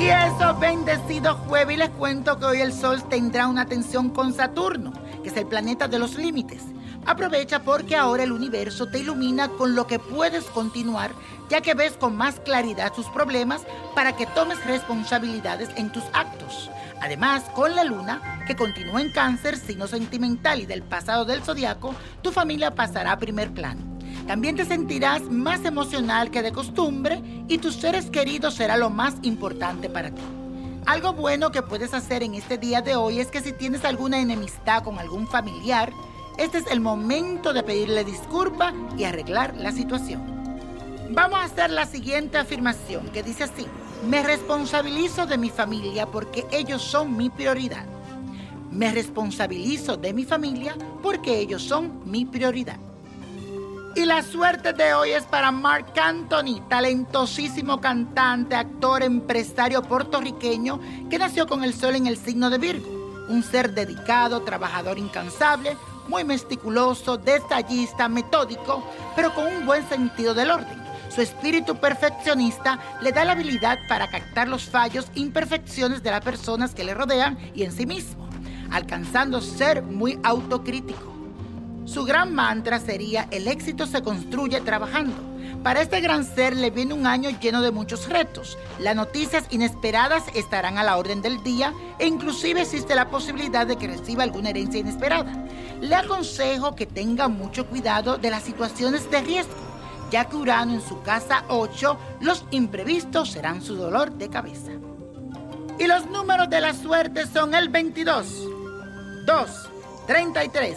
Bienvenido jueves y les cuento que hoy el Sol tendrá una tensión con Saturno, que es el planeta de los límites. Aprovecha porque ahora el universo te ilumina con lo que puedes continuar, ya que ves con más claridad tus problemas para que tomes responsabilidades en tus actos. Además, con la luna, que continúa en cáncer, signo sentimental y del pasado del zodiaco, tu familia pasará a primer plano. También te sentirás más emocional que de costumbre y tus seres queridos será lo más importante para ti. Algo bueno que puedes hacer en este día de hoy es que si tienes alguna enemistad con algún familiar, este es el momento de pedirle disculpa y arreglar la situación. Vamos a hacer la siguiente afirmación que dice así. Me responsabilizo de mi familia porque ellos son mi prioridad. Me responsabilizo de mi familia porque ellos son mi prioridad. Y la suerte de hoy es para Mark Anthony, talentosísimo cantante, actor, empresario puertorriqueño que nació con el sol en el signo de Virgo. Un ser dedicado, trabajador incansable, muy meticuloso, detallista, metódico, pero con un buen sentido del orden. Su espíritu perfeccionista le da la habilidad para captar los fallos imperfecciones de las personas que le rodean y en sí mismo, alcanzando ser muy autocrítico. Su gran mantra sería el éxito se construye trabajando. Para este gran ser le viene un año lleno de muchos retos. Las noticias inesperadas estarán a la orden del día e inclusive existe la posibilidad de que reciba alguna herencia inesperada. Le aconsejo que tenga mucho cuidado de las situaciones de riesgo ya que Urano en su casa 8, los imprevistos serán su dolor de cabeza. Y los números de la suerte son el 22, 2, 33,